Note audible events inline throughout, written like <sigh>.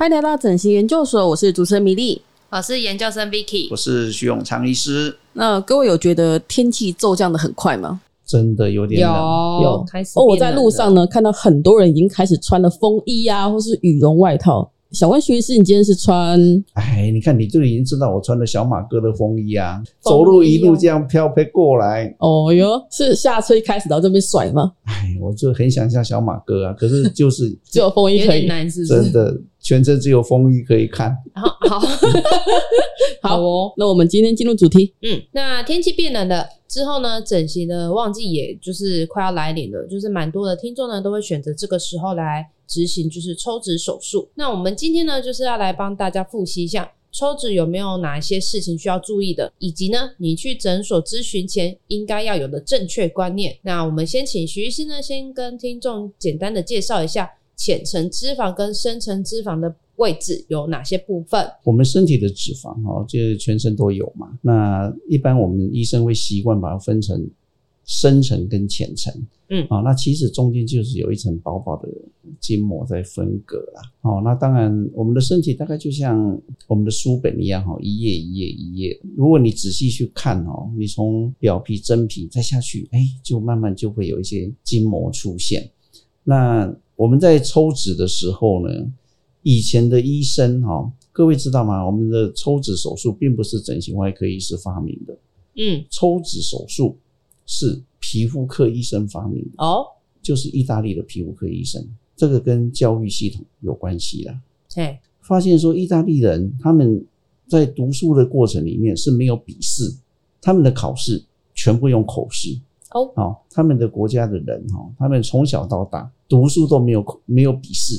欢迎来到整形研究所，我是主持人米莉，我是研究生 Vicky，我是徐永昌医师。那各位有觉得天气骤降的很快吗？真的有点冷，有，有开始哦。我在路上呢，看到很多人已经开始穿了风衣啊，或是羽绒外套。想问徐医师，你今天是穿？哎，你看你就已经知道我穿的小马哥的风衣啊，走路一路这样飘飘过来。哦哟，是下车一开始到这边甩吗？哎，我就很想像小马哥啊，可是就是 <laughs> 只有风衣可以，难是真的，全身只有风衣可以看。<laughs> 好好 <laughs> 好哦，那我们今天进入主题。嗯，那天气变冷了之后呢，整形的旺季也就是快要来临了，就是蛮多的听众呢都会选择这个时候来。执行就是抽脂手术。那我们今天呢，就是要来帮大家复习一下抽脂有没有哪一些事情需要注意的，以及呢，你去诊所咨询前应该要有的正确观念。那我们先请徐医师呢，先跟听众简单的介绍一下浅层脂肪跟深层脂肪的位置有哪些部分。我们身体的脂肪哦，就是全身都有嘛。那一般我们医生会习惯把它分成深层跟浅层。嗯，啊，那其实中间就是有一层薄薄的筋膜在分隔啦。哦，那当然，我们的身体大概就像我们的书本一样，哈，一页一页一页。如果你仔细去看哦，你从表皮、真皮再下去，哎，就慢慢就会有一些筋膜出现。那我们在抽脂的时候呢，以前的医生哈，各位知道吗？我们的抽脂手术并不是整形外科医师发明的。嗯，抽脂手术是。皮肤科医生发明的哦，就是意大利的皮肤科医生，这个跟教育系统有关系啦。对，发现说意大利人他们在读书的过程里面是没有笔试，他们的考试全部用口试。哦，好，他们的国家的人哈，他们从小到大读书都没有没有笔试，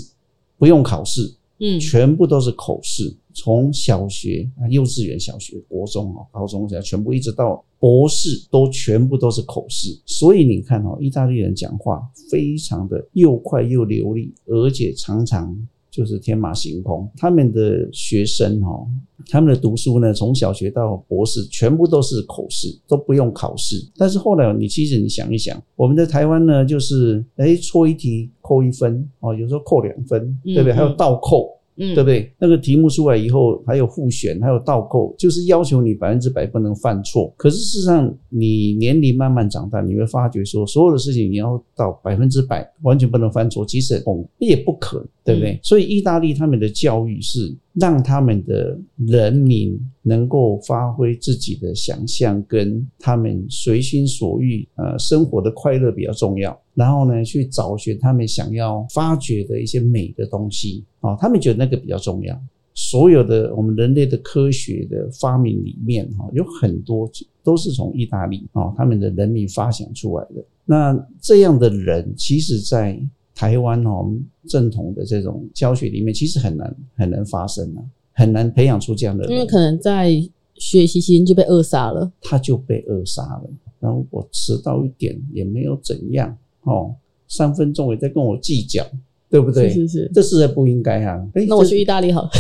不用考试。嗯，全部都是口试，从小学啊、幼稚园、小学、国中啊、高中，全部一直到博士，都全部都是口试。所以你看哦，意大利人讲话非常的又快又流利，而且常常。就是天马行空，他们的学生哈，他们的读书呢，从小学到博士，全部都是口试，都不用考试。但是后来你其实你想一想，我们在台湾呢，就是诶，错一题扣一分哦，有时候扣两分，对不对？还有倒扣。嗯，对不对？那个题目出来以后，还有复选，还有倒扣，就是要求你百分之百不能犯错。可是事实上，你年龄慢慢长大，你会发觉说，所有的事情你要到百分之百完全不能犯错，其实哦也不可能，对不对？嗯。所以意大利他们的教育是让他们的人民能够发挥自己的想象，跟他们随心所欲，呃，生活的快乐比较重要。然后呢，去找寻他们想要发掘的一些美的东西啊，他们觉得那个比较重要。所有的我们人类的科学的发明里面，哈，有很多都是从意大利啊，他们的人民发想出来的。那这样的人，其实在台湾哦，正统的这种教学里面，其实很难很难发生啊，很难培养出这样的人。因为可能在学习期间就被扼杀了，他就被扼杀了。然后我迟到一点也没有怎样。哦，三分钟也在跟我计较，对不对？是是是，这实在不应该啊！那我去意大利好了。<laughs>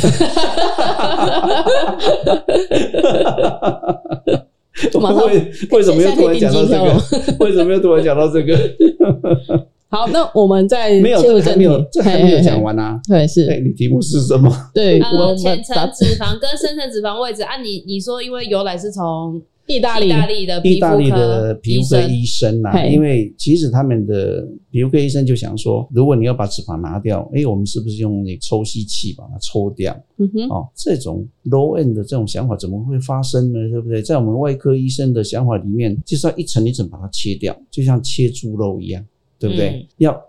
为为什么又突然讲到这个？为什么又突然讲到这个？好，那我们在没有这个还没有这还没有讲完啊？对，是。哎，你题目是什么？对，呃，浅层脂肪跟深层脂肪位置。按你你说，因为由来是从。意大利的意大利的皮肤科医生呐，因为其实他们的皮肤科医生就想说，如果你要把脂肪拿掉，哎，我们是不是用那个抽吸器把它抽掉？嗯哼，哦，这种 low end 的这种想法怎么会发生呢？对不对？在我们外科医生的想法里面，就是要一层一层把它切掉，就像切猪肉一样，对不对？嗯、要。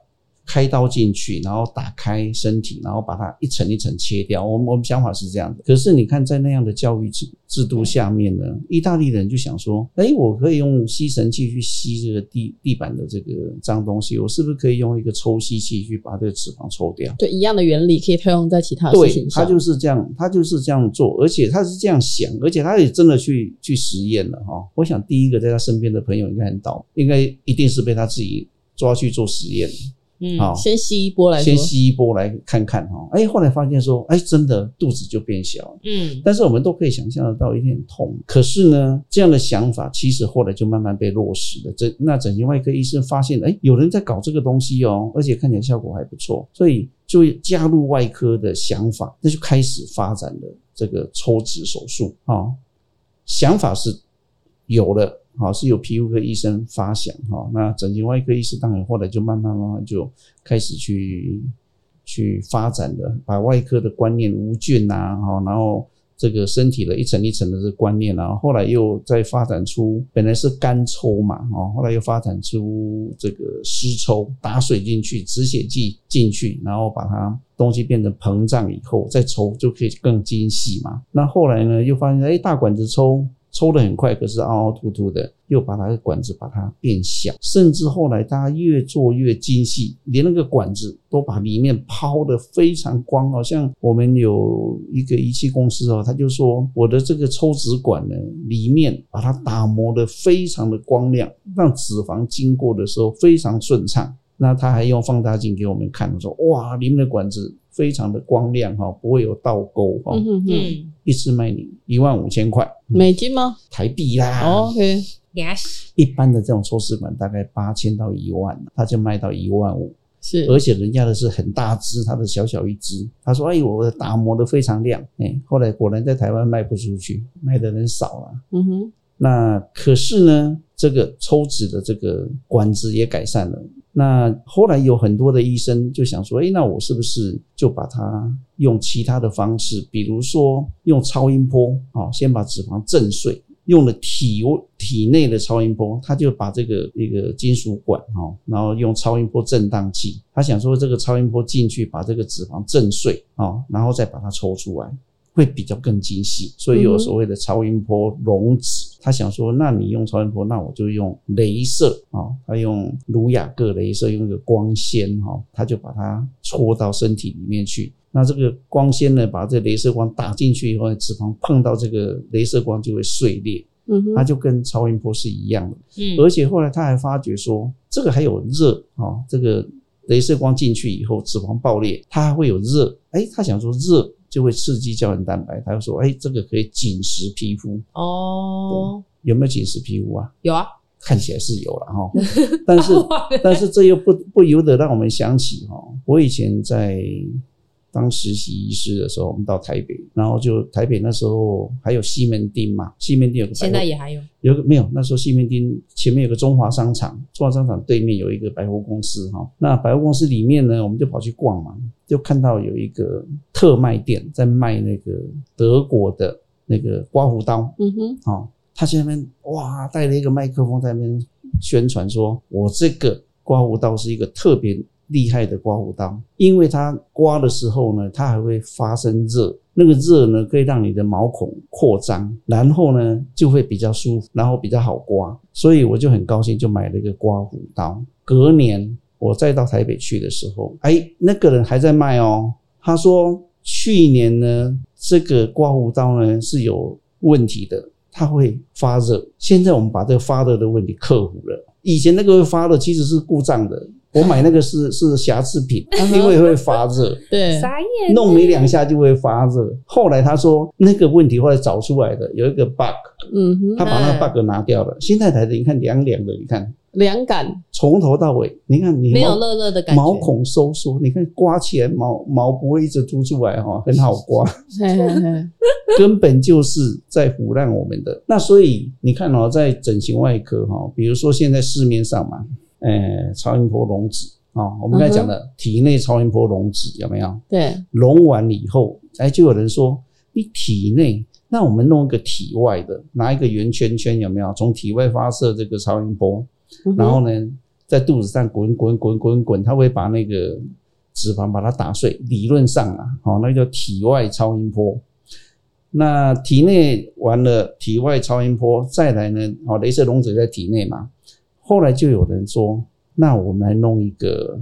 开刀进去，然后打开身体，然后把它一层一层切掉。我们我们想法是这样的。可是你看，在那样的教育制制度下面呢，意大利人就想说：哎，我可以用吸尘器去吸这个地地板的这个脏东西，我是不是可以用一个抽吸器去把这个脂肪抽掉？对，一样的原理可以套用在其他事情上。对，他就是这样，他就是这样做，而且他是这样想，而且他也真的去去实验了哈。我想第一个在他身边的朋友应该很倒，应该一定是被他自己抓去做实验。嗯，好，先吸一波来，先吸一波来看看哈。哎，后来发现说，哎，真的肚子就变小了。嗯，但是我们都可以想象得到一定很痛。可是呢，这样的想法其实后来就慢慢被落实了。整那整形外科医生发现，哎，有人在搞这个东西哦，而且看起来效果还不错，所以就加入外科的想法，那就开始发展了这个抽脂手术啊。想法是有了，好，是由皮肤科医生发想哈。那整形外科医师当然后来就慢慢慢慢就开始去去发展了，把外科的观念无菌呐，哈，然后。这个身体的一层一层的这个观念啊，后来又再发展出本来是干抽嘛，哦，后来又发展出这个湿抽，打水进去，止血剂进去，然后把它东西变成膨胀以后再抽就可以更精细嘛。那后来呢，又发现哎，大管子抽。抽得很快，可是凹凹凸凸的，又把它的管子把它变小，甚至后来大家越做越精细，连那个管子都把里面抛得非常光。好像我们有一个仪器公司哦，他就说我的这个抽脂管呢，里面把它打磨得非常的光亮，让脂肪经过的时候非常顺畅。那他还用放大镜给我们看，说哇，里面的管子非常的光亮哈，不会有倒钩哈。嗯哼哼。一次卖你一万五千块美金吗？台币啦。Oh, OK，Yes。一般的这种抽脂管大概八千到一万，他就卖到一万五。是，而且人家的是很大只，他的小小一只。他说：“哎，我打磨的非常亮。”哎，后来果然在台湾卖不出去，卖的人少了。嗯哼。那可是呢，这个抽脂的这个管子也改善了。那后来有很多的医生就想说，诶，那我是不是就把它用其他的方式，比如说用超音波，啊，先把脂肪震碎，用了体体内的超音波，他就把这个一个金属管，哈，然后用超音波震荡器，他想说这个超音波进去把这个脂肪震碎，啊，然后再把它抽出来。会比较更精细，所以有所谓的超音波溶脂。他想说，那你用超音波，那我就用镭射啊。他用卢雅各镭射，用一个光纤哈，他就把它戳到身体里面去。那这个光纤呢，把这个镭射光打进去以后，脂肪碰到这个镭射光就会碎裂。嗯哼，它就跟超音波是一样的。嗯，而且后来他还发觉说，这个还有热啊，这个镭射光进去以后，脂肪爆裂，它还会有热。哎，他想说热。就会刺激胶原蛋白，他就说：“哎，这个可以紧实皮肤哦。”有没有紧实皮肤啊？有啊，看起来是有了哈。<laughs> 但是，但是这又不不由得让我们想起哈，我以前在。当实习医师的时候，我们到台北，然后就台北那时候还有西门町嘛，西门町有个，现在也还有，有个没有？那时候西门町前面有个中华商场，中华商场对面有一个百货公司哈。那百货公司里面呢，我们就跑去逛嘛，就看到有一个特卖店在卖那个德国的那个刮胡刀，嗯哼，哦，他在那边哇，带了一个麦克风在那边宣传说，我这个刮胡刀是一个特别。厉害的刮胡刀，因为它刮的时候呢，它还会发生热，那个热呢可以让你的毛孔扩张，然后呢就会比较舒服，然后比较好刮，所以我就很高兴，就买了一个刮胡刀。隔年我再到台北去的时候，哎，那个人还在卖哦，他说去年呢这个刮胡刀呢是有问题的，它会发热。现在我们把这个发热的问题克服了，以前那个发热其实是故障的。我买那个是 <laughs> 是瑕疵品，因为会发热，对，弄没两下就会发热。后来他说那个问题后来找出来的有一个 bug，嗯哼，他把那个 bug 拿掉了。新太太的你看凉凉的，你看。凉感，从头到尾，你看你没有热热的感觉，毛孔收缩，你看刮起来毛毛不会一直凸出来哈，很好刮，<laughs> 根本就是在腐烂我们的。那所以你看哦，在整形外科哈，比如说现在市面上嘛。呃，超音波溶脂啊，我们刚才讲的体内超音波溶脂有没有？对，溶完以后，哎，就有人说你体内，那我们弄一个体外的，拿一个圆圈圈有没有？从体外发射这个超音波，然后呢，在肚子上滚滚滚滚滚，它会把那个脂肪把它打碎。理论上啊，好，那叫体外超音波。那体内完了，体外超音波再来呢？好，镭射溶脂在体内嘛。后来就有人说，那我们来弄一个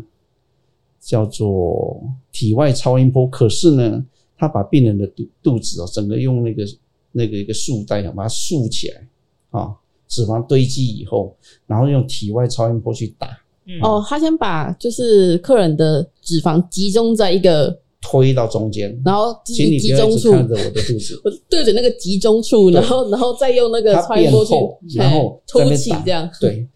叫做体外超音波。可是呢，他把病人的肚肚子哦，整个用那个那个一个束带啊，把它束起来啊，脂肪堆积以后，然后用体外超音波去打。哦，他先把就是客人的脂肪集中在一个。推到中间，然后集集中处，看着我的肚子，<laughs> 我对着那个集中处，然后然后再用那个穿过去，然后凸起这样，对，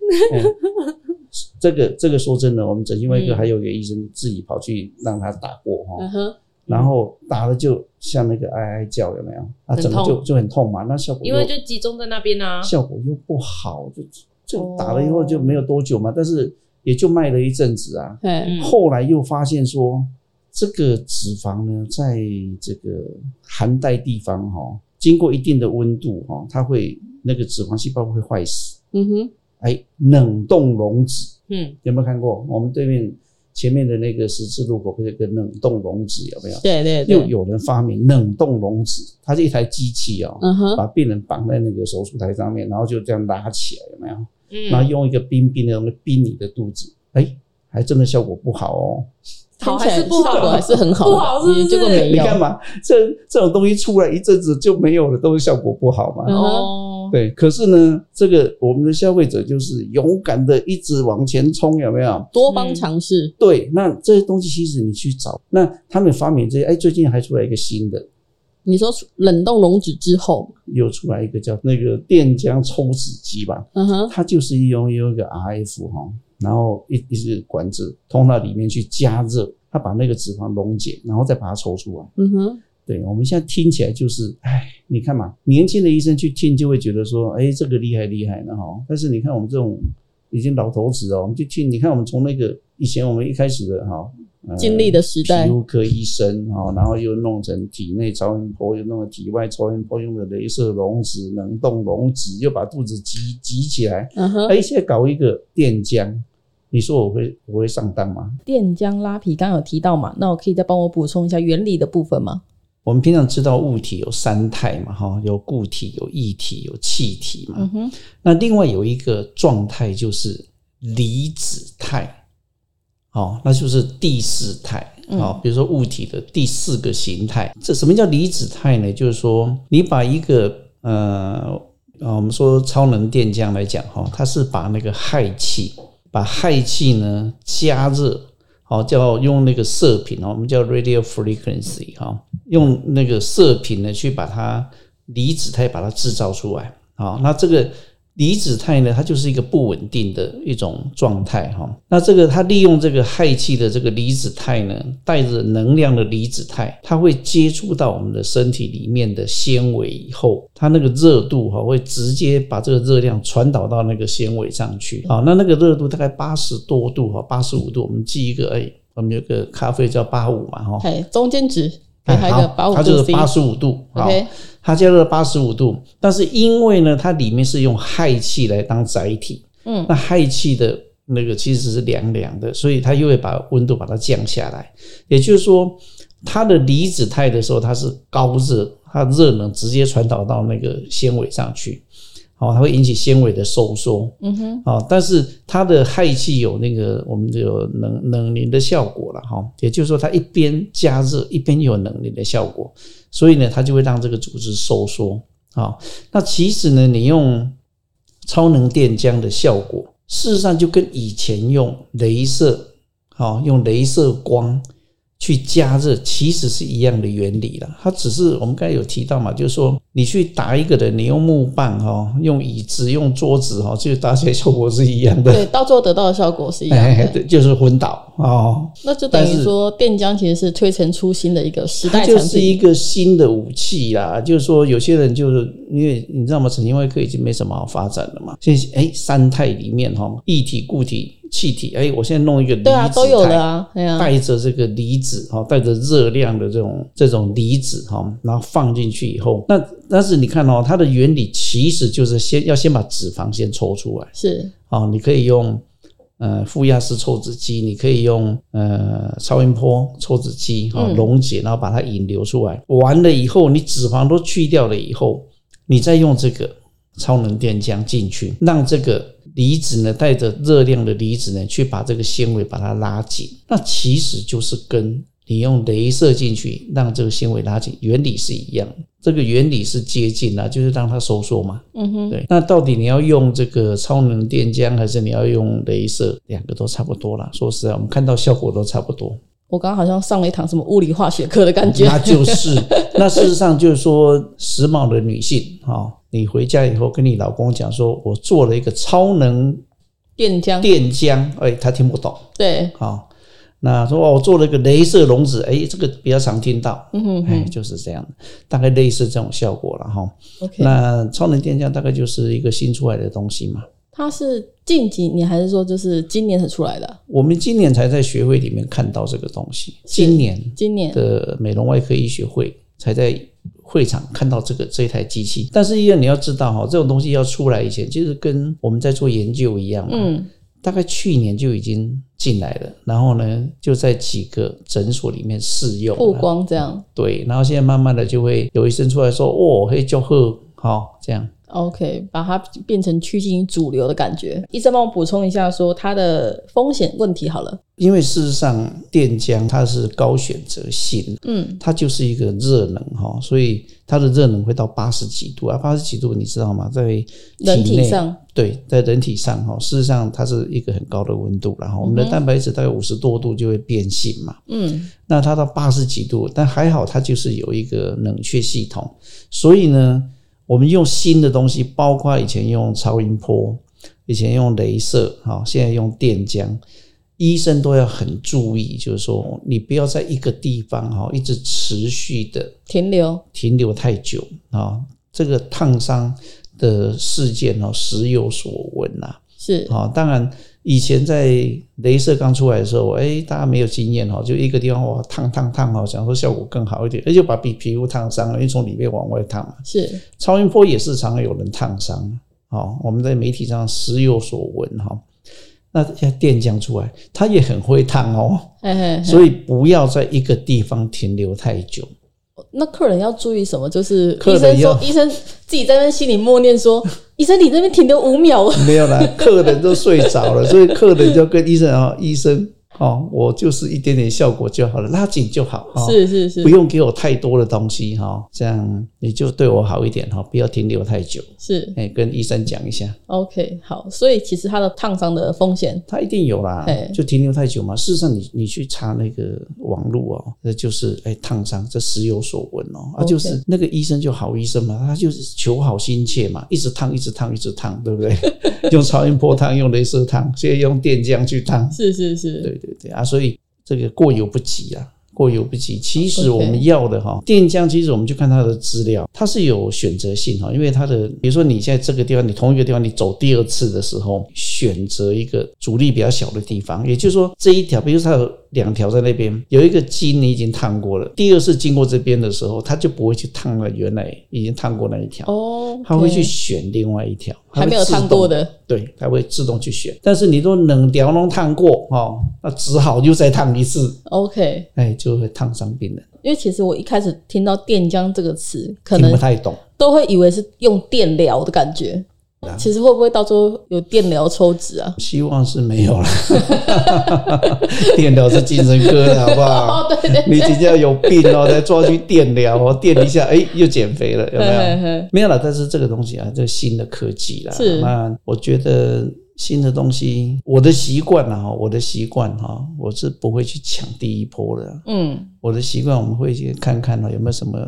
这个这个说真的，我们整形外科还有一个医生自己跑去让他打过哈，嗯，然后打了就像那个哀哀叫，有没有？啊，整个就就很痛嘛，那效果因为就集中在那边啊，效果又不好，就就打了以后就没有多久嘛，但是也就卖了一阵子啊，嗯，后来又发现说这个脂肪呢，在这个寒带地方哈，经过一定的温度哈，它会那个脂肪细胞会坏死，嗯哼。哎，冷冻溶脂，嗯，有没有看过？我们对面前面的那个十字路口不是有个冷冻溶脂，有没有？对对对。又有人发明冷冻溶脂，它是一台机器哦，嗯，把病人绑在那个手术台上面，然后就这样拉起来，有没有？嗯，然后用一个冰冰的东西冰你的肚子，哎，还真的效果不好哦。好还是不好？效果还是很好，不好是不是？结果没有。你看嘛，这这种东西出来一阵子就没有了，都是效果不好嘛。哦。对，可是呢，这个我们的消费者就是勇敢的一直往前冲，有没有？多方尝试。对，那这些东西其实你去找，那他们发明这些，哎，最近还出来一个新的。你说冷冻溶脂之后，又出来一个叫那个电浆抽脂机吧？嗯哼，它就是用用一个 RF 哈，然后一一支管子通到里面去加热，它把那个脂肪溶解，然后再把它抽出来。嗯哼。对，我们现在听起来就是，哎，你看嘛，年轻的医生去听就会觉得说，哎，这个厉害厉害的哈。但是你看我们这种已经老头子哦，我们就听，你看我们从那个以前我们一开始的哈，经历的时代，皮肤科医生哈，然后又弄成体内超音波，又弄成体外超音波，用的镭射溶脂、冷冻溶脂，又把肚子挤挤起来，嗯哼，哎，现在搞一个电浆，你说我会我会上当吗？电浆拉皮刚刚有提到嘛，那我可以再帮我补充一下原理的部分吗？我们平常知道物体有三态嘛，哈，有固体、有液体、有气体嘛。嗯哼。那另外有一个状态就是离子态，哦，那就是第四态。好，比如说物体的第四个形态。这什么叫离子态呢？就是说你把一个呃，我们说超能电浆来讲哈，它是把那个氦气，把氦气呢加热。好，叫用那个射频哦，我们叫 radio frequency 哈，用那个射频呢去把它离子态把它制造出来。好，那这个。离子态呢，它就是一个不稳定的一种状态哈。那这个它利用这个氦气的这个离子态呢，带着能量的离子态，它会接触到我们的身体里面的纤维以后，它那个热度哈会直接把这个热量传导到那个纤维上去。啊，那那个热度大概八十多度哈，八十五度。我们记一个，哎，我们有个咖啡叫八五嘛哈。哎，中间值。它它就是八十五度，OK，它加热八十五度，但是因为呢，它里面是用氦气来当载体，嗯，那氦气的那个其实是凉凉的，所以它又会把温度把它降下来，也就是说，它的离子态的时候它是高热，它热能直接传导到那个纤维上去。哦，它会引起纤维的收缩，嗯哼，哦，但是它的氦气有那个我们就有冷冷凝的效果了，哈，也就是说它一边加热一边有冷凝的效果，所以呢，它就会让这个组织收缩，啊，那其实呢，你用超能电浆的效果，事实上就跟以前用镭射，好，用镭射光。去加热其实是一样的原理了，它只是我们刚才有提到嘛，就是说你去打一个人，你用木棒哈，用椅子、用桌子哈，其实打起来效果是一样的。对，到最后得到的效果是一样的，<laughs> 就是昏倒哦。那就等于说，电浆其实是推陈出新的一个时代产品，就是一个新的武器啦。就是说，有些人就是因为你知道吗？神经外科已经没什么好发展了嘛。现在哎，三态里面哈，液体、固体。气体，哎，我现在弄一个离子，对啊，都有的啊，带着这个离子哈，带着热量的这种这种离子哈，然后放进去以后，那但是你看哦，它的原理其实就是先要先把脂肪先抽出来，是。哦，你可以用呃负压式抽脂机，你可以用呃超音波抽脂机哈，溶解，然后把它引流出来，嗯、完了以后，你脂肪都去掉了以后，你再用这个超能电浆进去，让这个。离子呢，带着热量的离子呢，去把这个纤维把它拉紧，那其实就是跟你用镭射进去让这个纤维拉紧原理是一样，这个原理是接近的，就是让它收缩嘛。嗯哼，对。那到底你要用这个超能电浆，还是你要用镭射？两个都差不多啦。说实在，我们看到效果都差不多。我刚刚好像上了一堂什么物理化学课的感觉。那就是，那事实上就是说，时髦的女性哈。你回家以后跟你老公讲说，我做了一个超能电浆，电浆，哎，他听不懂。对，好，那说我做了一个镭射溶脂，哎，这个比较常听到，嗯哼哼，哎，就是这样，大概类似这种效果了哈。OK，那超能电浆大概就是一个新出来的东西嘛。它是近几年还是说就是今年才出来的啊？我们今年才在学会里面看到这个东西，今年今年的美容外科医学会才在会场看到这个这台机器。但是，因为你要知道哈，这种东西要出来以前，就是跟我们在做研究一样嘛。嗯，大概去年就已经进来了，然后呢，就在几个诊所里面试用曝光这样。对，然后现在慢慢的就会有医生出来说：“哦，可以叫贺，好这样。” OK，把它变成趋近主流的感觉。医生帮我补充一下，说它的风险问题好了。因为事实上，电浆它是高选择性，嗯，它就是一个热能哈，所以它的热能会到八十几度。啊，八十几度你知道吗？在人体上，对，在人体上哈，事实上它是一个很高的温度，然后我们的蛋白质大概五十多度就会变性嘛，嗯，那它到八十几度，但还好它就是有一个冷却系统，所以呢。我们用新的东西，包括以前用超音波，以前用镭射，哈，现在用电浆，医生都要很注意，就是说你不要在一个地方哈一直持续的停留，停留太久啊，这个烫伤的事件哦时有所闻呐，是啊，当然。以前在镭射刚出来的时候，哎，大家没有经验哈，就一个地方哇烫烫烫哦，想说效果更好一点，而且把皮皮肤烫伤了，因为从里面往外烫嘛。是超音波也是常常有人烫伤，好，我们在媒体上时有所闻哈。那现在电浆出来，它也很会烫哦，所以不要在一个地方停留太久。那客人要注意什么？就是医生说，医生自己在那心里默念说：“ <laughs> 医生，你这边停留五秒。”没有啦，客人都睡着了，所以客人就跟医生啊，医生。哦，我就是一点点效果就好了，拉紧就好。是是是，不用给我太多的东西哈，这样你就对我好一点哈，不要停留太久。是，哎，跟医生讲一下。OK，好。所以其实他的烫伤的风险，他一定有啦。就停留太久嘛。事实上你，你你去查那个网络哦，那就是哎烫伤，这时有所闻哦。啊，就是那个医生就好医生嘛，他就是求好心切嘛，一直烫，一直烫，一直烫，对不对？<laughs> 用超音波烫，用镭射烫，现在用电浆去烫。是是是，对。对对啊，所以这个过犹不及啊，过犹不及。其实我们要的哈，电浆其实我们就看它的资料，它是有选择性哈，因为它的，比如说你现在这个地方，你同一个地方你走第二次的时候，选择一个阻力比较小的地方，也就是说这一条，比如说它有。两条在那边，有一个筋你已经烫过了。第二次经过这边的时候，它就不会去烫了原来已经烫过那一条哦，它会去选另外一条还没有烫过的，对，它会自动去选。但是你都冷调弄烫过哦，那只好又再烫一次。OK，哎，就会烫伤病人。因为其实我一开始听到电浆这个词，可能不太懂，都会以为是用电疗的感觉。其实会不会到时候有电疗抽脂啊？希望是没有了。<laughs> 电疗是精神科的，好不好？<laughs> 哦，对对，你今天有病哦，再抓去电疗哦，电一下，哎，又减肥了，有没有？没有了。但是这个东西啊，这新的科技啦。是。那我觉得新的东西，我的习惯啊，我的习惯哈，我是不会去抢第一波的。嗯。我的习惯，我们会去看看有没有什么。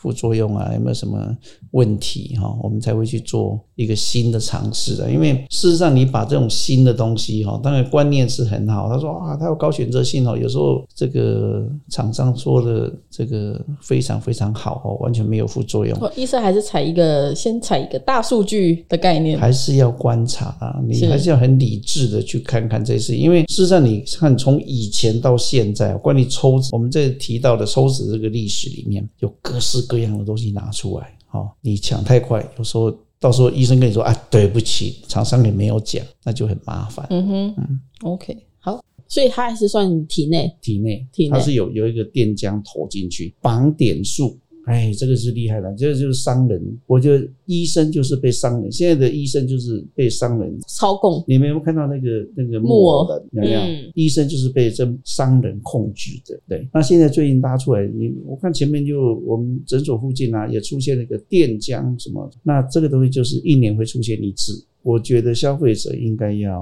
副作用啊，有没有什么问题哈？我们才会去做一个新的尝试的。因为事实上，你把这种新的东西哈，当然观念是很好。他说啊，他有高选择性哦，有时候这个厂商说的这个非常非常好哦，完全没有副作用。医生还是采一个先采一个大数据的概念，还是要观察啊，你还是要很理智的去看看这些。因为事实上，你看从以前到现在，关于抽脂，我们这提到的抽脂这个历史里面有各式。各样的东西拿出来，好，你抢太快，有时候到时候医生跟你说啊，对不起，厂商也没有讲，那就很麻烦。嗯哼，嗯，OK，好，所以它还是算体内，体内，体内，它是有有一个电浆投进去，绑点数。哎，这个是厉害了，这个就是商人。我觉得医生就是被商人，现在的医生就是被商人操控。你们有没有看到那个那个木偶的？有没有？嗯、医生就是被这商人控制的。对，那现在最近拉出来，你我看前面就我们诊所附近啊，也出现了一个电浆什么。那这个东西就是一年会出现一次。我觉得消费者应该要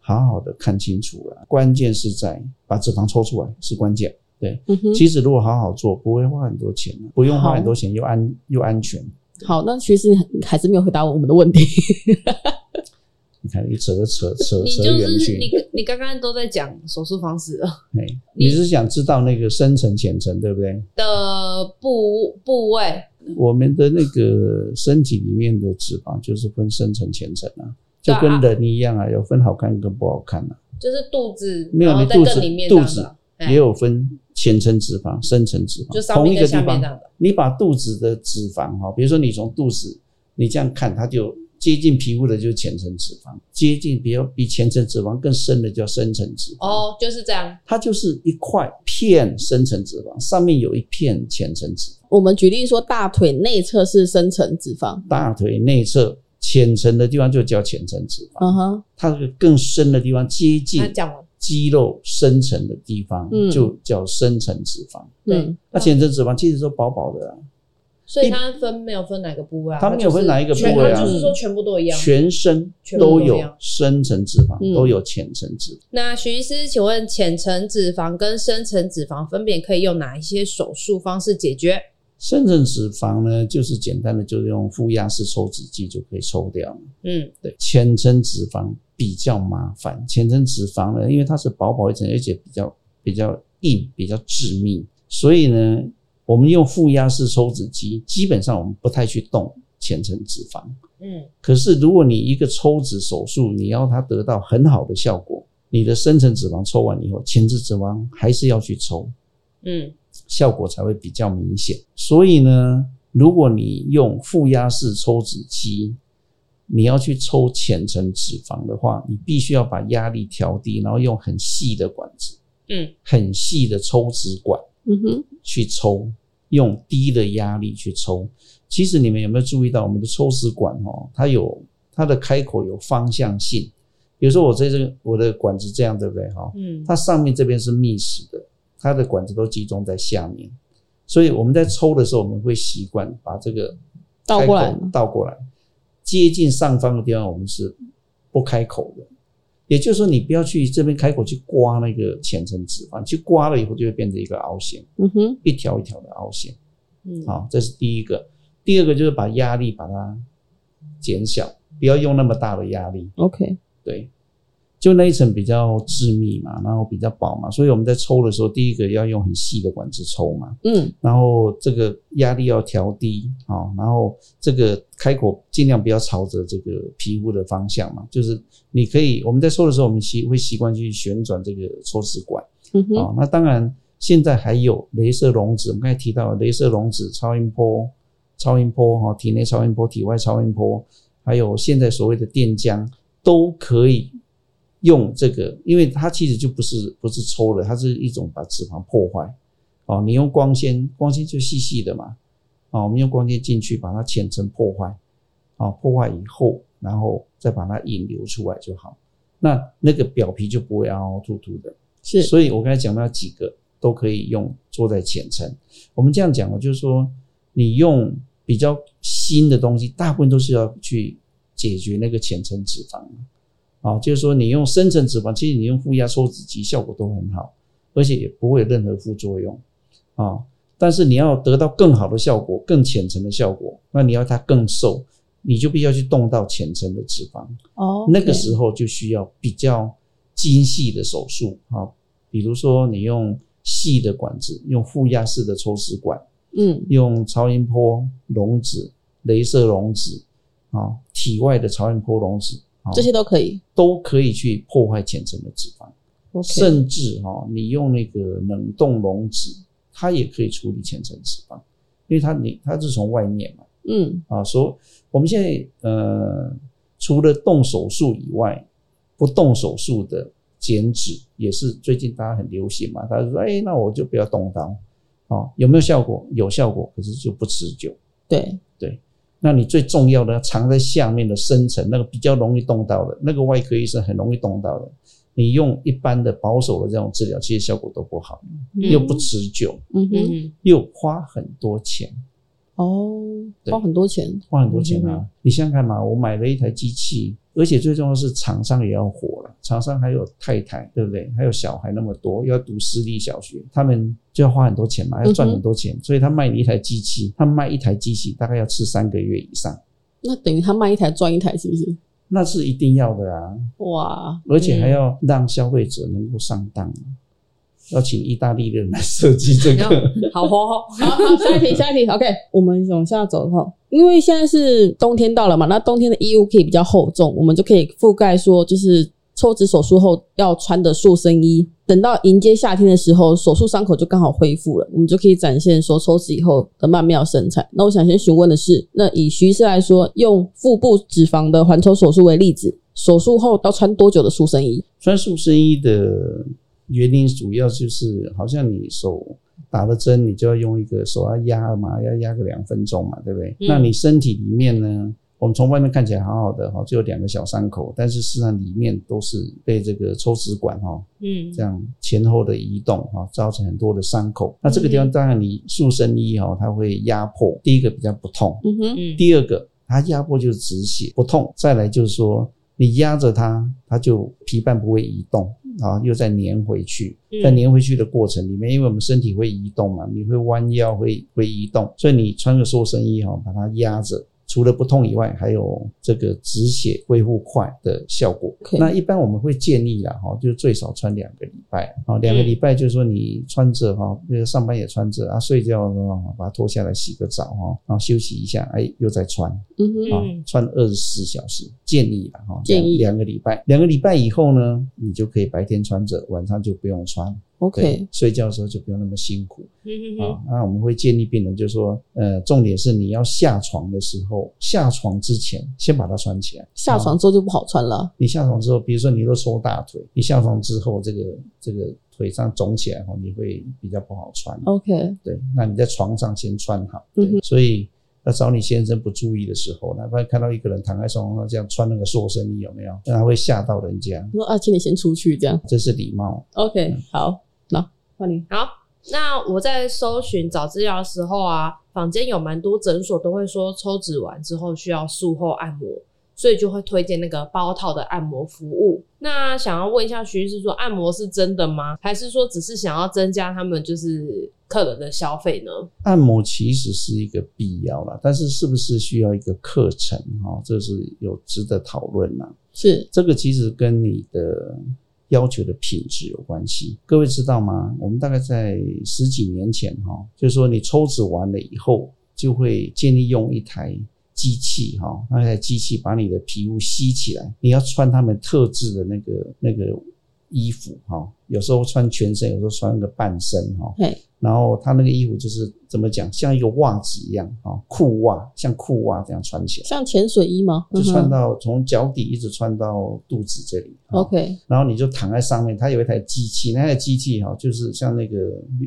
好好的看清楚了，关键是在把脂肪抽出来是关键。对，其实如果好好做，不会花很多钱，不用花很多钱，又安又安全。好，那其实还是没有回答我们的问题。<laughs> 你看你扯扯扯扯远去，你你刚刚都在讲手术方式了，<laughs> 哎，你是想知道那个深层浅层对不对？的部部位，我们的那个身体里面的脂肪就是分深层浅层啊，就跟人一样啊，有分好看跟不好看啊。就是肚子没有，你肚子肚子也有分浅层脂肪、深层脂肪，就上面跟下面这样的。你把肚子的脂肪哈，比如说你从肚子你这样看，它就接近皮肤的就是浅层脂肪，接近比较比浅层脂肪更深的叫深层脂肪。哦，就是这样。它就是一块片深层脂肪，上面有一片浅层脂肪。我们举例说，大腿内侧是深层脂肪，大腿内侧。浅层的地方就叫浅层脂肪嗯哼它这个更深的地方接近肌肉深层的地方就叫深层脂肪。嗯，那浅层脂肪其实都薄薄的啊，所以它分没有分哪个部位啊？它没有分哪一个部位啊？就是说全部都一样，全身都有深层脂肪，都有浅层脂肪。那徐医师，请问浅层脂肪跟深层脂肪分别可以用哪一些手术方式解决？深层脂肪呢，就是简单的，就是用负压式抽脂机就可以抽掉。嗯，对。浅层脂肪比较麻烦，浅层脂肪呢，因为它是薄薄一层，而且比较比较硬，比较致密，所以呢，我们用负压式抽脂机，基本上我们不太去动浅层脂肪。嗯。可是如果你一个抽脂手术，你要它得到很好的效果，你的深层脂肪抽完以后，浅层脂肪还是要去抽。嗯。效果才会比较明显。所以呢，如果你用负压式抽脂机，你要去抽浅层脂肪的话，你必须要把压力调低，然后用很细的管子，嗯，很细的抽脂管，嗯哼，去抽，用低的压力去抽。其实你们有没有注意到，我们的抽脂管哦，它有它的开口有方向性。比如说我在这个我的管子这样，对不对？哈，嗯，它上面这边是密实的。它的管子都集中在下面，所以我们在抽的时候，我们会习惯把这个倒过来，倒过来，接近上方的地方我们是不开口的。也就是说，你不要去这边开口去刮那个浅层脂肪，去刮了以后就会变成一个凹陷，嗯哼，一条一条的凹陷。嗯，好，这是第一个。第二个就是把压力把它减小，不要用那么大的压力。OK，对。就那一层比较致密嘛，然后比较薄嘛，所以我们在抽的时候，第一个要用很细的管子抽嘛，嗯，然后这个压力要调低啊，然后这个开口尽量不要朝着这个皮肤的方向嘛，就是你可以我们在抽的时候，我们习会习惯去旋转这个抽脂管，嗯哼，啊，那当然现在还有镭射溶脂，我们刚才提到镭射溶脂、超音波、超音波哈，体内超音波、体外超音波，还有现在所谓的电浆都可以。用这个，因为它其实就不是不是抽了，它是一种把脂肪破坏。哦，你用光纤，光纤就细细的嘛。哦，我们用光纤进去把它浅层破坏。哦，破坏以后，然后再把它引流出来就好。那那个表皮就不会凹凹凸凸的。是，所以我刚才讲到几个都可以用做在浅层。我们这样讲，就是说你用比较新的东西，大部分都是要去解决那个浅层脂肪。啊，就是说你用深层脂肪，其实你用负压抽脂机效果都很好，而且也不会有任何副作用啊。但是你要得到更好的效果，更浅层的效果，那你要它更瘦，你就必须要去动到浅层的脂肪。哦，那个时候就需要比较精细的手术啊，比如说你用细的管子，用负压式的抽脂管，嗯，用超音波溶脂、镭射溶脂啊，体外的超音波溶脂。这些都可以，都可以去破坏浅层的脂肪。甚至哈，你用那个冷冻溶脂，它也可以处理浅层脂肪，因为它你它是从外面嘛，嗯。啊，所以我们现在呃，除了动手术以外，不动手术的减脂也是最近大家很流行嘛，他就说，哎，那我就不要动刀，啊，有没有效果？有效果，可是就不持久，对。对。那你最重要的藏在下面的深层，那个比较容易动到的，那个外科医生很容易动到的，你用一般的保守的这种治疗，其实效果都不好，又不持久，嗯哼，又花很多钱。哦，花很多钱，花很多钱啊！你想想看嘛，我买了一台机器，而且最重要的是厂商也要活了，厂商还有太太，对不对？还有小孩那么多，要读私立小学，他们就要花很多钱嘛，要赚很多钱，所以他卖你一台机器，他卖一台机器大概要吃三个月以上。那等于他卖一台赚一台，是不是？那是一定要的啊！哇，而且还要让消费者能够上当，嗯、要请意大利人来设计这个。<laughs> 好好好，好，下一题，下一题。OK，我们往下走哈，因为现在是冬天到了嘛，那冬天的衣物可以比较厚重，我们就可以覆盖说，就是抽脂手术后要穿的塑身衣。等到迎接夏天的时候，手术伤口就刚好恢复了，我们就可以展现说抽脂以后的曼妙身材。那我想先询问的是，那以徐医师来说，用腹部脂肪的环抽手术为例子，手术后要穿多久的塑身衣？穿塑身衣的原因主要就是，好像你手打了针，你就要用一个手要压嘛，要压个两分钟嘛，对不对？嗯、那你身体里面呢？我们从外面看起来好好的哈，就有两个小伤口，但是事实上里面都是被这个抽脂管哈，嗯，这样前后的移动哈，造成很多的伤口。那这个地方当然你塑身衣哈，它会压迫，第一个比较不痛，嗯哼，第二个它压迫就是止血不痛，再来就是说你压着它，它就皮瓣不会移动啊，又再粘回去，在粘回去的过程里面，因为我们身体会移动嘛，你会弯腰会会移动，所以你穿个塑身衣哈，把它压着。除了不痛以外，还有这个止血恢复快的效果。那一般我们会建议啦，哈，就最少穿两个礼拜啊，两个礼拜就是说你穿着哈，那个上班也穿着啊，睡觉的时候把它脱下来洗个澡哈，然后休息一下，哎，又再穿，嗯哼，啊，穿二十四小时，建议啦哈，建议两个礼拜，两个礼拜以后呢，你就可以白天穿着，晚上就不用穿。OK，睡觉的时候就不用那么辛苦。嗯嗯嗯。那我们会建议病人，就是说，呃，重点是你要下床的时候，下床之前先把它穿起来。下床之后就不好穿了。你下床之后，比如说你都抽大腿，你下床之后，这个这个腿上肿起来后，你会比较不好穿。OK，对，那你在床上先穿好。嗯哼。所以。要找你先生不注意的时候，哪怕看到一个人躺在床上这样穿那个塑身衣，有没有？那会吓到人家。说啊，请你先出去，这样这是礼貌。OK，嗯，好，那换你。好，那我在搜寻找资料的时候啊，坊间有蛮多诊所都会说抽脂完之后需要术后按摩。所以就会推荐那个包套的按摩服务。那想要问一下徐医师，说按摩是真的吗？还是说只是想要增加他们就是客人的消费呢？按摩其实是一个必要啦，但是是不是需要一个课程？哈，这是有值得讨论呐。是这个其实跟你的要求的品质有关系。各位知道吗？我们大概在十几年前哈，就是说你抽脂完了以后，就会建议用一台。机器哈，那台机器把你的皮肤吸起来，你要穿他们特制的那个那个衣服哈，有时候穿全身，有时候穿个半身哈。对。然后他那个衣服就是怎么讲，像一个袜子一样哈，裤袜，像裤袜这样穿起来。像潜水衣吗？就穿到从脚底一直穿到肚子这里。OK。然后你就躺在上面，它有一台机器，那台机器哈，就是像那个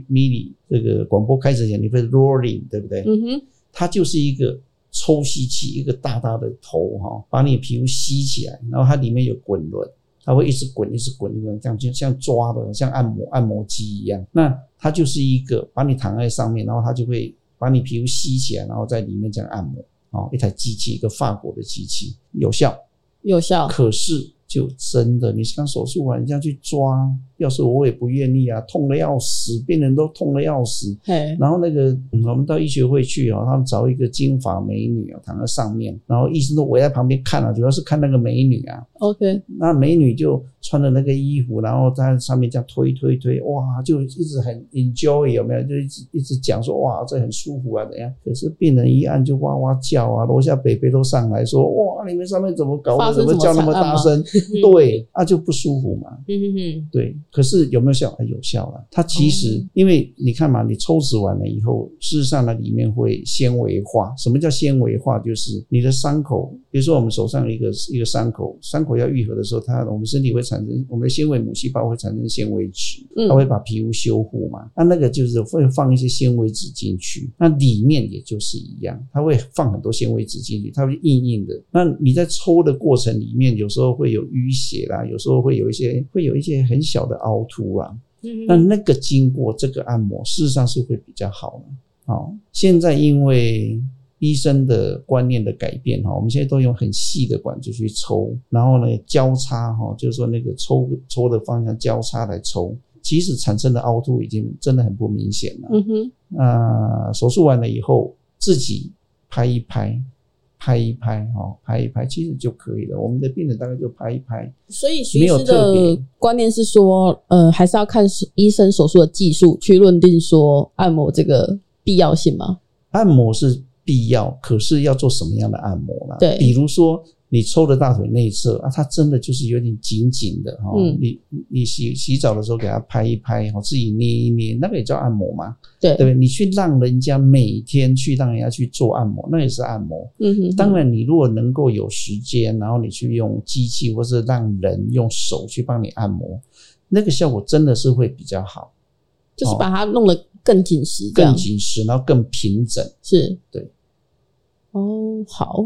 MIDI 这个广播开始前你会 rolling 对不对？嗯哼。它就是一个。抽吸器，一个大大的头哈，把你的皮肤吸起来，然后它里面有滚轮，它会一直滚，一直滚，一直这样就像抓的，像按摩按摩机一样。那它就是一个把你躺在上面，然后它就会把你皮肤吸起来，然后在里面这样按摩。哦，一台机器，一个法国的机器，有效，有效。可是就真的，你像手术完这样去抓。要是我也不愿意啊，痛得要死，病人都痛得要死。嘿然后那个、嗯、我们到医学会去啊，他们找一个金发美女啊，躺在上面，然后医生都围在旁边看啊，主要是看那个美女啊。OK，那美女就穿着那个衣服，然后在上面这样推推推，哇，就一直很 enjoy 有没有？就一直一直讲说哇，这很舒服啊，怎样？可是病人一按就哇哇叫啊，楼下北北都上来说哇，你们上面怎么搞的？怎么叫那么大声？对，那、啊、就不舒服嘛。对。可是有没有效？有效啊。它其实，因为你看嘛，你抽脂完了以后，事实上呢，里面会纤维化。什么叫纤维化？就是你的伤口，比如说我们手上一个一个伤口，伤口要愈合的时候，它我们身体会产生我们的纤维母细胞会产生纤维质，它会把皮肤修复嘛。那那个就是会放一些纤维质进去，那里面也就是一样，它会放很多纤维质进去，它会硬硬的。那你在抽的过程里面，有时候会有淤血啦，有时候会有一些会有一些很小的凹凸。突啊，那那个经过这个按摩，事实上是会比较好的。好，现在因为医生的观念的改变哈，我们现在都用很细的管子去抽，然后呢交叉哈，就是说那个抽抽的方向交叉来抽，即使产生的凹凸已经真的很不明显了。嗯哼，那手术完了以后自己拍一拍，拍一拍哈，拍一拍其实就可以了。我们的病人大概就拍一拍。所以徐医师的观念是说，呃，还是要看医生手术的技术去论定说按摩这个必要性吗？按摩是必要，可是要做什么样的按摩呢？对，比如说。你抽的大腿内侧啊，它真的就是有点紧紧的哈。嗯、你你洗洗澡的时候给它拍一拍，哈，自己捏一捏，那个也叫按摩嘛。对，对不对？你去让人家每天去让人家去做按摩，那也是按摩。嗯哼，哼。当然，你如果能够有时间，然后你去用机器，或是让人用手去帮你按摩，那个效果真的是会比较好。就是把它弄得更紧实，更紧实，然后更平整。是，对。哦，好。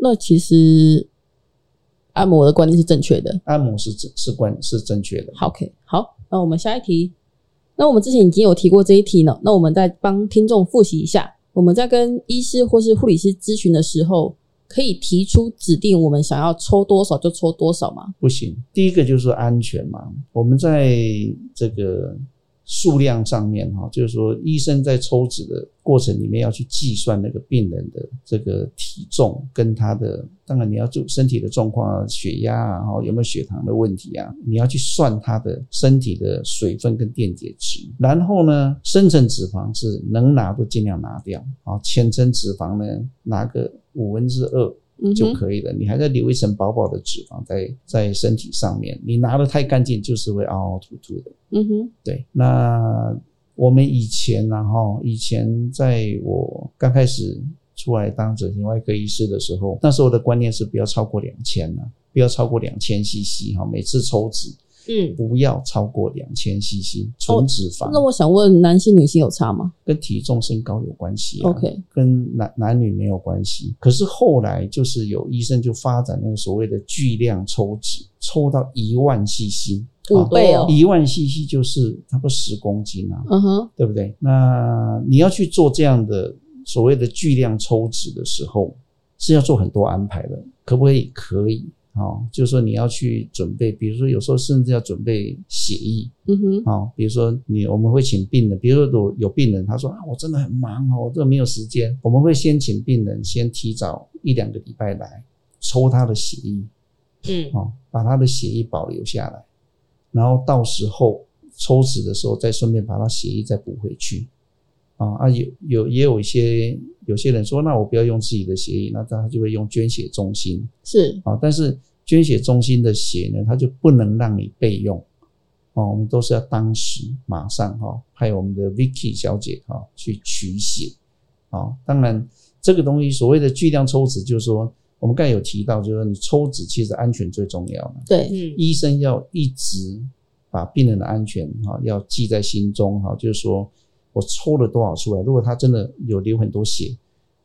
那其实按摩的观念是正确的，按摩是正是观是正确的。OK，好，那我们下一题。那我们之前已经有提过这一题了，那我们再帮听众复习一下。我们在跟医师或是护理师咨询的时候，可以提出指定我们想要抽多少就抽多少吗？不行，第一个就是安全嘛。我们在这个。数量上面哈，就是说医生在抽脂的过程里面要去计算那个病人的这个体重跟他的，当然你要注身体的状况啊，血压啊，哈有没有血糖的问题啊，你要去算他的身体的水分跟电解质。然后呢，深层脂肪是能拿都尽量拿掉啊，浅层脂肪呢拿个五分之二。就可以了。你还在留一层薄薄的脂肪在在身体上面，你拿的太干净，就是会凹凹凸凸的。嗯哼，对。那我们以前然后以前在我刚开始出来当整形外科医师的时候，那时候的观念是不要超过两千呢，不要超过两千 CC 哈，每次抽脂。嗯，不要超过两千 CC 纯脂肪。哦。那我想问，男性女性有差吗？跟体重身高有关系啊。OK，跟男男女没有关系。可是后来就是有医生就发展那个所谓的巨量抽脂，抽到一万 CC，五倍哦，一万 CC 就是差不多十公斤啊。嗯哼，对不对？那你要去做这样的所谓的巨量抽脂的时候，是要做很多安排的，可不可以？可以。哦，就是说你要去准备，比如说有时候甚至要准备协议，嗯哼，哦，比如说你我们会请病人，比如说有有病人他说啊，我真的很忙哦，这个没有时间，我们会先请病人先提早一两个礼拜来抽他的血液，嗯，哦，把他的血液保留下来，然后到时候抽脂的时候再顺便把他血液再补回去。啊啊有有也有一些有些人说，那我不要用自己的血液，那他就会用捐血中心。是。啊，但是捐血中心的血呢，他就不能让你备用。哦，我们都是要当时马上哈，派我们的 Vicky 小姐哈去取血。啊。当然这个东西所谓的巨量抽脂，就是说我们刚才有提到，就是说你抽脂其实安全最重要嘛，对，嗯，医生要一直把病人的安全哈要记在心中哈，就是说。我抽了多少出来？如果他真的有流很多血，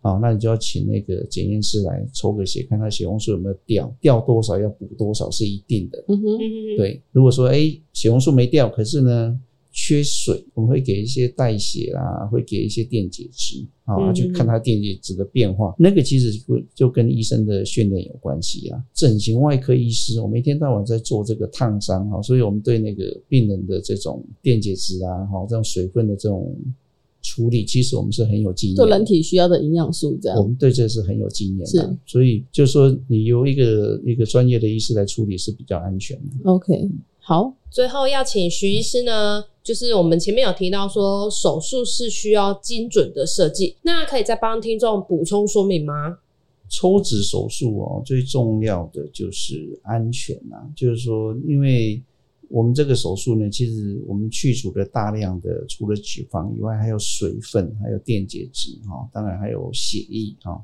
啊，那你就要请那个检验师来抽个血，看他血红素有没有掉，掉多少要补多少是一定的。嗯哼，对。如果说哎、欸、血红素没掉，可是呢缺水，我们会给一些代谢啦，会给一些电解质，啊，就看它电解质的变化。那个其实会就跟医生的训练有关系啊。整形外科医师，我们一天到晚在做这个烫伤哈，所以我们对那个病人的这种电解质啊，哈，这种水分的这种。处理其实我们是很有经验，做人体需要的营养素这样，我们对这是很有经验的，所以就是说你由一个一个专业的医师来处理是比较安全的。OK，好，最后要请徐医师呢，就是我们前面有提到说手术是需要精准的设计，那可以再帮听众补充说明吗？抽脂手术哦，最重要的就是安全啊，就是说因为。我们这个手术呢，其实我们去除了大量的除了脂肪以外，还有水分，还有电解质哈，当然还有血液哈，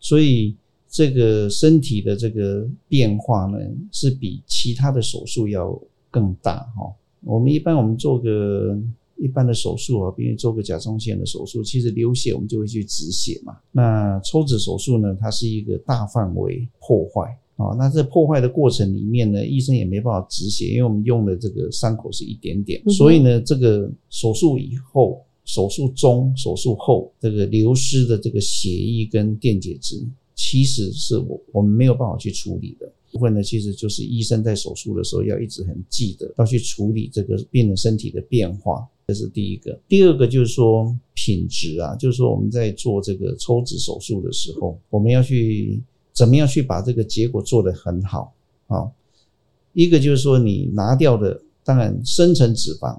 所以这个身体的这个变化呢，是比其他的手术要更大哈。我们一般我们做个一般的手术啊，比如做个甲状腺的手术，其实流血我们就会去止血嘛。那抽脂手术呢，它是一个大范围破坏。哦，那这破坏的过程里面呢，医生也没办法止血，因为我们用的这个伤口是一点点，嗯、所以呢，这个手术以后、手术中、手术后，这个流失的这个血液跟电解质，其实是我我们没有办法去处理的部分呢。其实就是医生在手术的时候要一直很记得要去处理这个病人身体的变化这是第一个。第二个就是说品质啊，就是说我们在做这个抽脂手术的时候，我们要去怎么样去把这个结果做得很好啊？一个就是说你拿掉的，当然深层脂肪。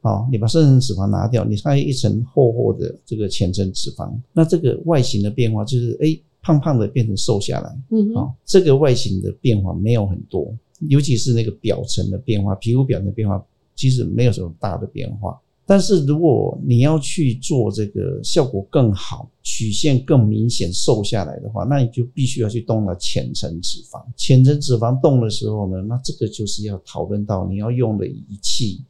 啊，你把深层脂肪拿掉，你还有一层厚厚的这个浅层脂肪，那这个外形的变化就是，哎，胖胖的变成瘦下来，嗯，好，这个外形的变化没有很多，尤其是那个表层的变化，皮肤表层的变化其实没有什么大的变化。但是如果你要去做这个效果更好，曲线更明显瘦下来的话，那你就必须要去动到浅层脂肪。浅层脂肪动的时候呢，那这个就是要讨论到你要用的仪器。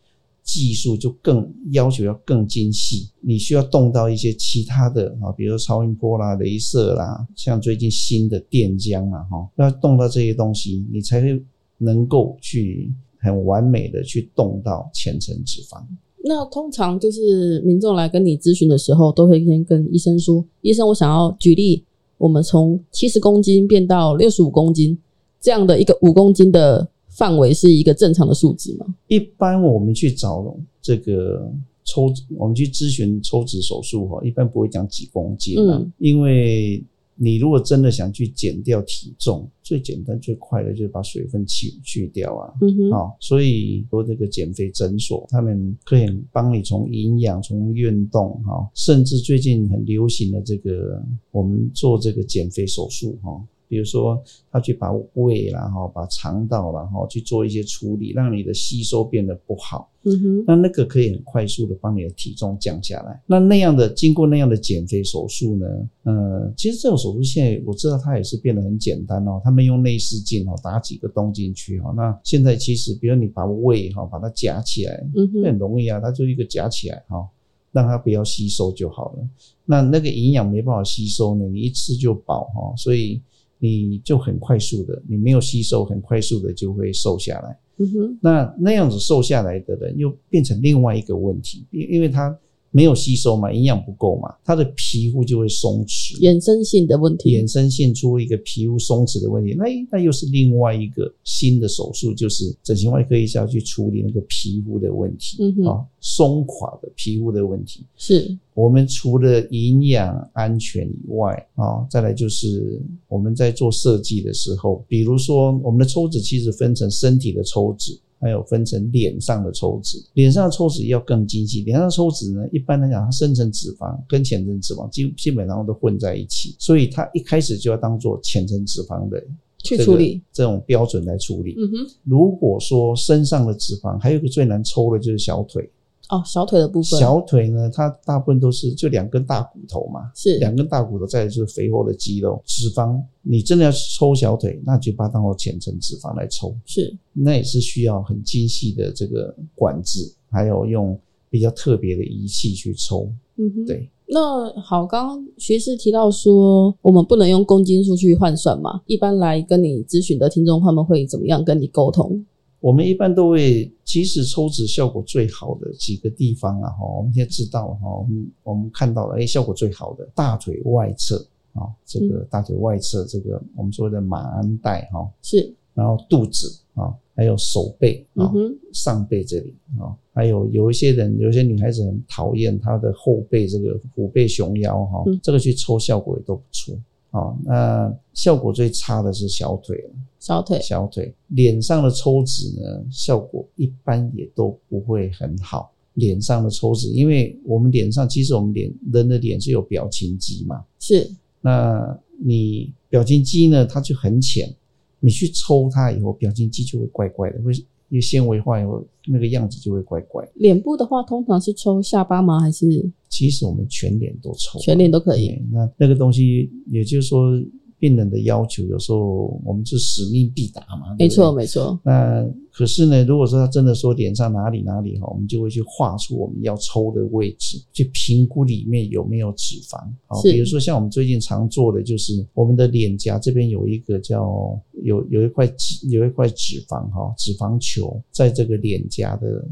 技术就更要求要更精细，你需要动到一些其他的啊，比如说超音波啦、镭射啦，像最近新的电浆啊，哈，要动到这些东西，你才会能够去很完美的去动到浅层脂肪。那通常就是民众来跟你咨询的时候，都会先跟医生说：“医生，我想要举例，我们从七十公斤变到六十五公斤这样的一个五公斤的。”范围是一个正常的数值吗？一般我们去找这个抽，我们去咨询抽脂手术哈，一般不会讲几公斤啊，嗯，因为你如果真的想去减掉体重，最简单最快的就是把水分去去掉啊。嗯哼，好，所以说这个减肥诊所，他们可以帮你从营养、从运动哈，甚至最近很流行的这个，我们做这个减肥手术哈。比如说，他去把胃然后把肠道然后去做一些处理，让你的吸收变得不好。嗯哼，那那个可以很快速的帮你的体重降下来。那那样的经过那样的减肥手术呢？呃，其实这种手术现在我知道它也是变得很简单哦。他们用内视镜哦，打几个洞进去哦。那现在其实，比如你把胃哈把它夹起来，嗯哼，很容易啊，它就一个夹起来哈，让它不要吸收就好了。那那个营养没办法吸收呢，你一吃就饱哈，所以。你就很快速的，你没有吸收，很快速的就会瘦下来。嗯哼，那那样子瘦下来的人又变成另外一个问题，因因为他。没有吸收嘛，营养不够嘛，他的皮肤就会松弛，衍生性的问题，衍生性出一个皮肤松弛的问题，那那又是另外一个新的手术，就是整形外科医生要去处理那个皮肤的问题，嗯，啊，松垮的皮肤的问题。是我们除了营养安全以外，啊，再来就是我们在做设计的时候，比如说我们的抽脂其实分成身体的抽脂。还有分成脸上的抽脂，脸上的抽脂要更精细。脸上的抽脂呢，一般来讲，它深层脂肪跟浅层脂肪基基本上都混在一起，所以它一开始就要当做浅层脂肪的去处理这种标准来处理。嗯哼，如果说身上的脂肪，还有一个最难抽的就是小腿。哦，小腿的部分，小腿呢，它大部分都是就两根大骨头嘛，是两根大骨头，再就是肥厚的肌肉、脂肪。你真的要抽小腿，那就把它当做浅层脂肪来抽，是，那也是需要很精细的这个管制，还有用比较特别的仪器去抽。嗯哼，对。那好，刚刚徐师提到说，我们不能用公斤数去换算嘛？一般来跟你咨询的听众，他们会怎么样跟你沟通？我们一般都会，其实抽脂效果最好的几个地方啊，哈，我们现在知道哈，我们我们看到了，哎，效果最好的大腿外侧啊，这个大腿外侧这个我们说的马鞍带哈，是，然后肚子啊，还有手背啊，上背这里啊，还有有一些人，有些女孩子很讨厌她的后背这个虎背熊腰哈，这个去抽效果也都不错。好，那效果最差的是小腿了。小腿，小腿，脸上的抽脂呢，效果一般也都不会很好。脸上的抽脂，因为我们脸上其实我们脸人的脸是有表情肌嘛，是。那你表情肌呢，它就很浅，你去抽它以后，表情肌就会怪怪的，会因为纤维化以后，那个样子就会怪怪。脸部的话，通常是抽下巴吗？还是？其实我们全脸都抽，全脸都可以。那那个东西，也就是说。病人的要求有时候我们是使命必达嘛，没错没错。那可是呢，如果说他真的说脸上哪里哪里哈，我们就会去画出我们要抽的位置，去评估里面有没有脂肪。好，比如说像我们最近常做的就是我们的脸颊这边有一个叫有有一块脂有一块脂肪哈，脂肪球在这个脸颊的。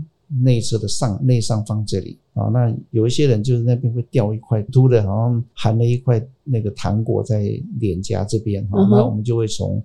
内侧的上内上方这里啊，那有一些人就是那边会掉一块凸的，好像含了一块那个糖果在脸颊这边哈，那我们就会从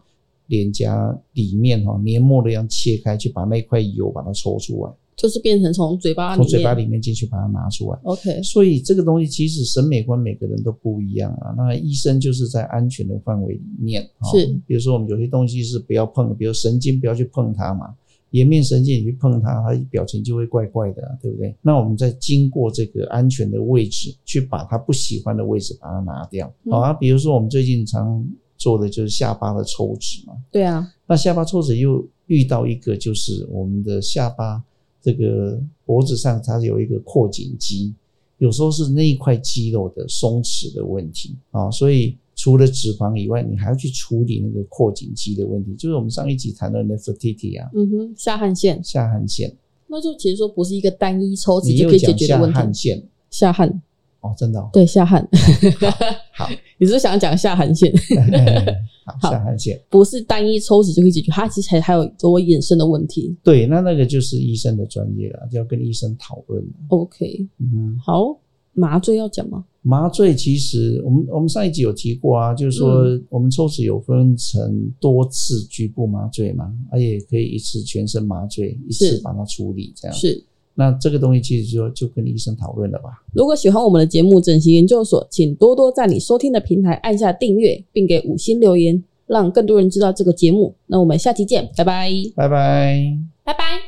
脸颊里面哈黏膜的样切开，去把那块油把它抽出来。就是变成从嘴巴从嘴巴里面进去把它拿出来。OK，所以这个东西其实审美观每个人都不一样啊。那医生就是在安全的范围里面，是，比如说我们有些东西是不要碰，比如神经不要去碰它嘛。颜面神经你去碰它，它表情就会怪怪的，对不对？那我们再经过这个安全的位置，去把它不喜欢的位置把它拿掉。好啊，比如说我们最近常做的就是下巴的抽脂嘛。对啊，那下巴抽脂又遇到一个，就是我们的下巴这个脖子上它有一个扩颈肌，有时候是那一块肌肉的松弛的问题啊，所以。除了脂肪以外，你还要去处理那个阔颈肌的问题，就是我们上一集谈的那 Nefertiti 啊，嗯哼，下汗腺，下汗腺，那就其实说不是一个单一抽脂就可以解决的问题。下汗腺，下汗，哦，真的、哦，对，下汗，好，<laughs> 你是，是想讲下汗腺？<laughs> 好，下汗腺不是单一抽脂就可以解决，它其实还还有多衍生的问题。对，那那个就是医生的专业了，就要跟医生讨论。OK，嗯，好，麻醉要讲吗？麻醉其实，我们我们上一集有提过啊，就是说我们抽脂有分成多次局部麻醉嘛，而也可以一次全身麻醉，一次把它处理这样。是，那这个东西其实就就跟医生讨论了吧。如果喜欢我们的节目《整形研究所》，请多多在你收听的平台按下订阅，并给五星留言，让更多人知道这个节目。那我们下期见，拜拜拜拜，拜拜。